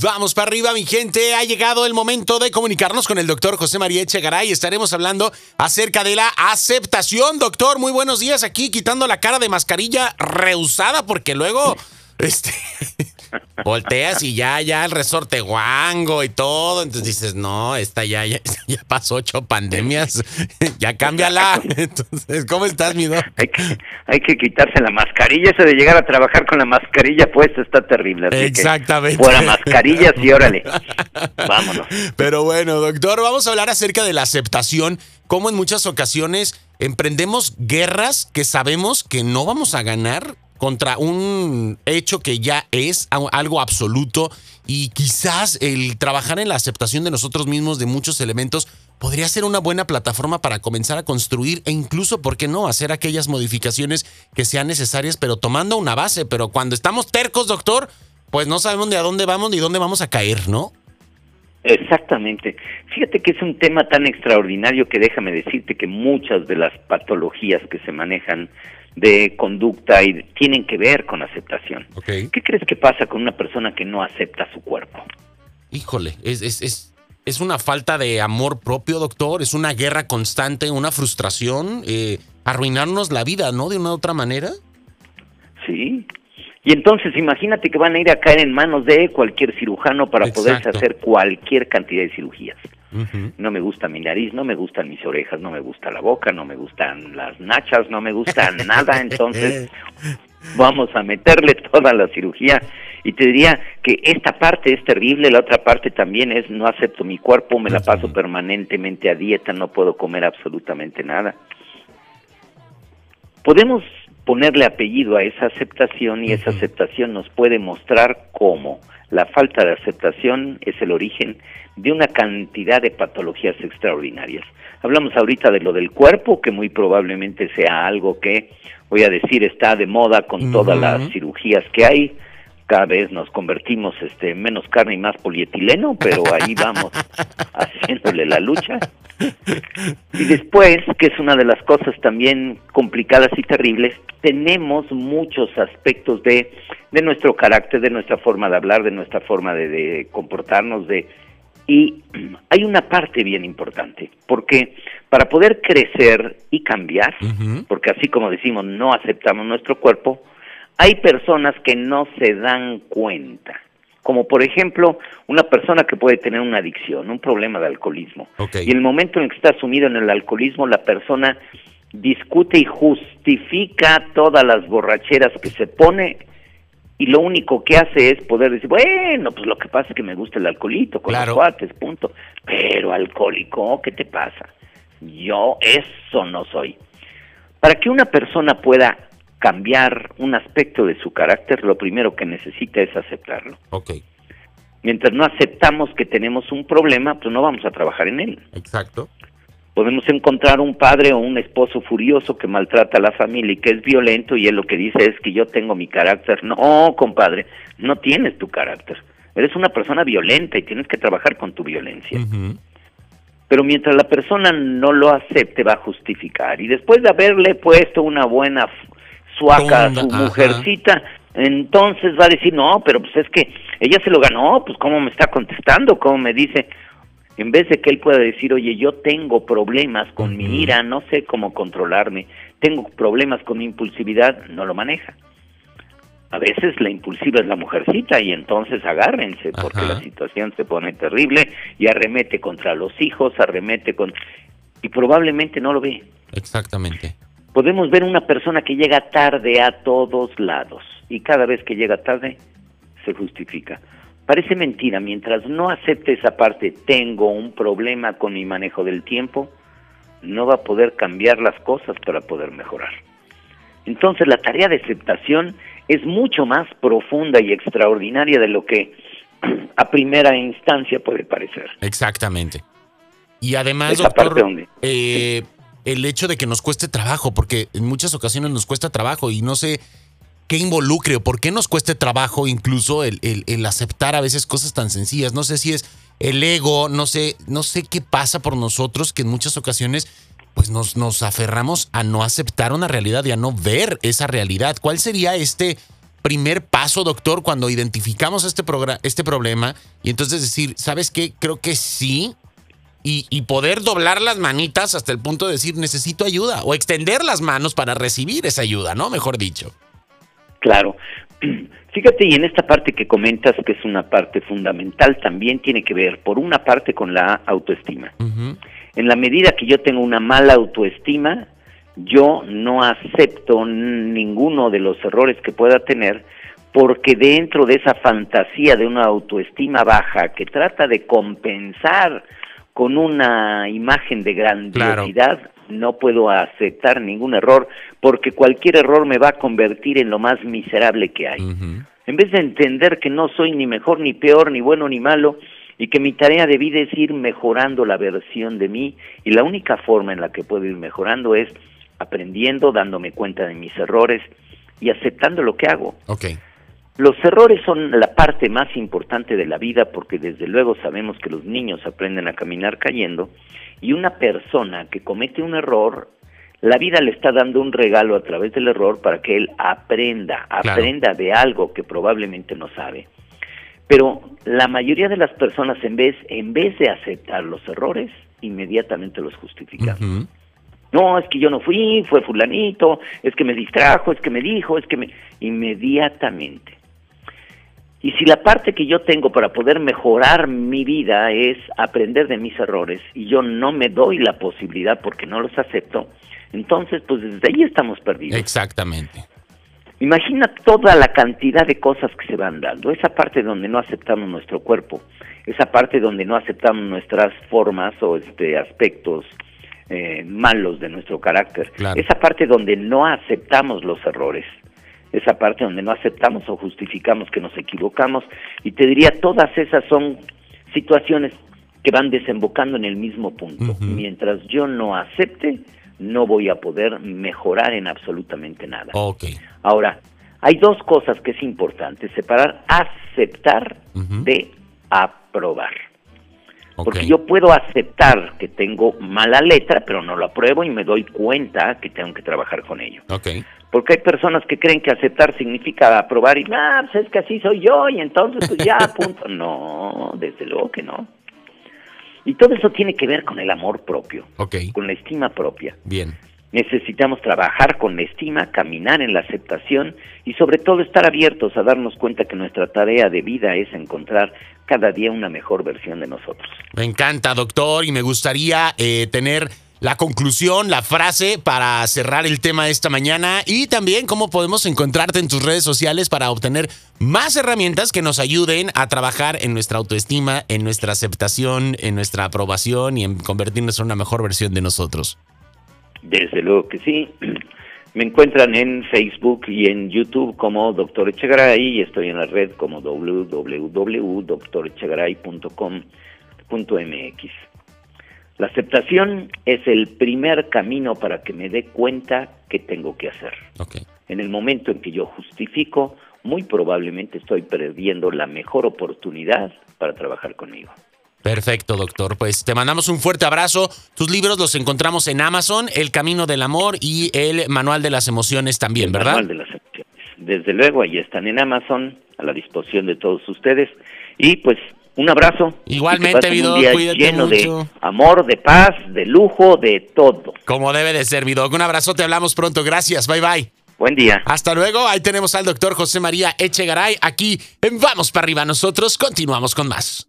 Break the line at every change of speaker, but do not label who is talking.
Vamos para arriba, mi gente. Ha llegado el momento de comunicarnos con el doctor José María Echegaray. Estaremos hablando acerca de la aceptación. Doctor, muy buenos días aquí, quitando la cara de mascarilla rehusada, porque luego, este, volteas y ya, ya el resorte guango y todo. Entonces dices, no, esta ya, ya, ya pasó ocho pandemias, ya cámbiala. Entonces, ¿cómo estás, mi doc?
Hay que, hay que quitarse la mascarilla. Eso de llegar a trabajar con la mascarilla puesta está terrible. así
Exactamente.
Fuera mascarillas y órale. Vámonos.
Pero bueno, doctor, vamos a hablar acerca de la aceptación, cómo en muchas ocasiones emprendemos guerras que sabemos que no vamos a ganar contra un hecho que ya es algo absoluto y quizás el trabajar en la aceptación de nosotros mismos de muchos elementos podría ser una buena plataforma para comenzar a construir e incluso, ¿por qué no?, hacer aquellas modificaciones que sean necesarias, pero tomando una base. Pero cuando estamos tercos, doctor, pues no sabemos ni a dónde vamos ni dónde vamos a caer, ¿no?
Exactamente. Fíjate que es un tema tan extraordinario que déjame decirte que muchas de las patologías que se manejan de conducta y tienen que ver con aceptación. ¿Qué crees que pasa con una persona que no acepta su cuerpo?
Híjole, es, es, es, es una falta de amor propio, doctor, es una guerra constante, una frustración, eh, arruinarnos la vida, ¿no? De una u otra manera.
Sí. Y entonces imagínate que van a ir a caer en manos de cualquier cirujano para poderse
Exacto.
hacer cualquier cantidad de cirugías. No me gusta mi nariz, no me gustan mis orejas, no me gusta la boca, no me gustan las nachas, no me gusta nada, entonces vamos a meterle toda la cirugía. Y te diría que esta parte es terrible, la otra parte también es no acepto mi cuerpo, me la paso permanentemente a dieta, no puedo comer absolutamente nada. Podemos ponerle apellido a esa aceptación y esa aceptación nos puede mostrar cómo la falta de aceptación es el origen de una cantidad de patologías extraordinarias. Hablamos ahorita de lo del cuerpo, que muy probablemente sea algo que, voy a decir, está de moda con todas las cirugías que hay. Cada vez nos convertimos este, en menos carne y más polietileno, pero ahí vamos haciéndole la lucha. Y después, que es una de las cosas también complicadas y terribles, tenemos muchos aspectos de, de nuestro carácter, de nuestra forma de hablar, de nuestra forma de, de comportarnos, de y hay una parte bien importante, porque para poder crecer y cambiar, porque así como decimos, no aceptamos nuestro cuerpo, hay personas que no se dan cuenta. Como por ejemplo, una persona que puede tener una adicción, un problema de alcoholismo.
Ok.
Y el momento en el que está sumido en el alcoholismo, la persona discute y justifica todas las borracheras que se pone y lo único que hace es poder decir, bueno, pues lo que pasa es que me gusta el alcoholito con
Claro.
los cuates, punto. Pero alcohólico, ¿qué te pasa? Yo eso no soy. Para que una persona pueda cambiar un aspecto de su carácter, lo primero que necesita es aceptarlo.
Ok,
Mientras no aceptamos que tenemos un problema, pues no vamos a trabajar en él.
exacto.
Podemos encontrar un padre o un esposo furioso que maltrata a la familia y que es violento y él lo que dice es que yo tengo mi carácter. No, compadre, no tienes tu carácter. Eres una persona violenta y tienes que trabajar con tu violencia. Pero mientras la persona no lo acepte va a justificar. Y después de haberle puesto una buena suaca su
ajá.
mujercita, entonces va a decir, no, pero pues es que ella se lo ganó, pues cómo me está contestando, cómo me dice, en vez de que él pueda decir, oye, yo tengo problemas con mi ira, no sé cómo controlarme, tengo problemas con mi impulsividad, no lo maneja. A veces la impulsiva es la mujercita y entonces agárrense porque la situación se pone terrible y arremete contra los hijos, arremete con... y probablemente no lo ve.
Exactamente.
Podemos ver una persona que llega tarde a todos lados y cada vez que llega tarde se justifica. Parece mentira, mientras no acepte esa parte, tengo un problema con mi manejo del tiempo, no va a poder cambiar las cosas para poder mejorar. Entonces la tarea de aceptación es mucho más profunda y extraordinaria de lo que a primera instancia puede parecer.
Exactamente. Y además, doctor,
parte donde-
eh, el hecho de que nos cueste trabajo, porque en muchas ocasiones nos cuesta trabajo y no sé qué involucre o por qué nos cueste trabajo incluso el, el- aceptar a veces cosas tan sencillas. No sé si es el ego, no sé, no sé qué pasa por nosotros que en muchas ocasiones pues nos, nos aferramos a no aceptar una realidad y a no ver esa realidad. ¿Cuál sería este primer paso, doctor, cuando identificamos este, este problema y entonces decir, ¿sabes qué? Creo que sí. Y, y, poder doblar las manitas hasta el punto de decir, necesito ayuda. O extender las manos para recibir esa ayuda, ¿no? Mejor dicho.
Claro. Fíjate, y en esta parte que comentas, que es una parte fundamental, también tiene que ver, por una parte, con la autoestima. En la medida que yo tengo una mala autoestima, yo no acepto ninguno de los errores que pueda tener, porque dentro de esa fantasía de una autoestima baja que trata de compensar con una imagen de grandiosidad, no puedo aceptar ningún error, porque cualquier error me va a convertir en lo más miserable que hay. En vez de entender que no soy ni mejor, ni peor, ni bueno, ni malo, y que mi tarea de vida es ir mejorando la versión de mí, y la única forma en la que puedo ir mejorando es aprendiendo, dándome cuenta de mis errores y aceptando lo que hago.
Okay.
Los errores son la parte más importante de la vida porque desde luego sabemos que los niños aprenden a caminar cayendo y una persona que comete un error, la vida le está dando un regalo a través del error para que él aprenda, aprenda de algo que probablemente no sabe. Pero la mayoría de las personas en vez en vez de aceptar los errores, inmediatamente los justifican. No, es que yo no fui, fue fulanito, es que me distrajo, es que me dijo, es que me... Inmediatamente. Y si la parte que yo tengo para poder mejorar mi vida es aprender de mis errores y yo no me doy la posibilidad porque no los acepto, entonces pues desde ahí estamos perdidos.
Exactamente.
Imagina toda la cantidad de cosas que se van dando. Esa parte donde no aceptamos nuestro cuerpo, esa parte donde no aceptamos nuestras formas o este aspectos eh, malos de nuestro carácter. Esa parte donde no aceptamos los errores, esa parte donde no aceptamos o justificamos que nos equivocamos. Y te diría, todas esas son situaciones que van desembocando en el mismo punto. Mientras yo no acepte, no voy a poder mejorar en absolutamente nada. Ahora, hay dos cosas que es importante, separar aceptar de aprobar. Porque yo puedo aceptar que tengo mala letra, pero no lo apruebo y me doy cuenta que tengo que trabajar con ello. Porque hay personas que creen que aceptar significa aprobar y, ah, pues es que así soy yo y entonces pues ya, punto. No, desde luego que no. Y todo eso tiene que ver con el amor propio, con la estima propia.
Bien.
Necesitamos trabajar con estima, caminar en la aceptación y sobre todo estar abiertos a darnos cuenta que nuestra tarea de vida es encontrar cada día una mejor versión de nosotros.
Me encanta, doctor, y me gustaría eh, tener la conclusión, la frase para cerrar el tema de esta mañana y también cómo podemos encontrarte en tus redes sociales para obtener más herramientas que nos ayuden a trabajar en nuestra autoestima, en nuestra aceptación, en nuestra aprobación y en convertirnos en una mejor versión de nosotros.
Desde luego que sí. Me encuentran en Facebook y en YouTube como Doctor Echegaray y estoy en la red como www.doctorechegaray.com.mx. La aceptación es el primer camino para que me dé cuenta qué tengo que hacer. En el momento en que yo justifico, muy probablemente estoy perdiendo la mejor oportunidad para trabajar conmigo.
Perfecto, doctor. Pues te mandamos un fuerte abrazo. Tus libros los encontramos en Amazon, El Camino del Amor y el Manual de las Emociones también, ¿verdad?
Manual de las Emociones. Desde luego, ahí están en Amazon, a la disposición de todos ustedes. Y pues un abrazo.
Igualmente, Vido, cuídate
lleno
mucho.
de amor, de paz, de lujo, de todo.
Como debe de ser, Vido. Un abrazo, te hablamos pronto. Gracias, bye bye.
Buen día.
Hasta luego. Ahí tenemos al doctor José María Echegaray aquí en Vamos para arriba. Nosotros continuamos con más.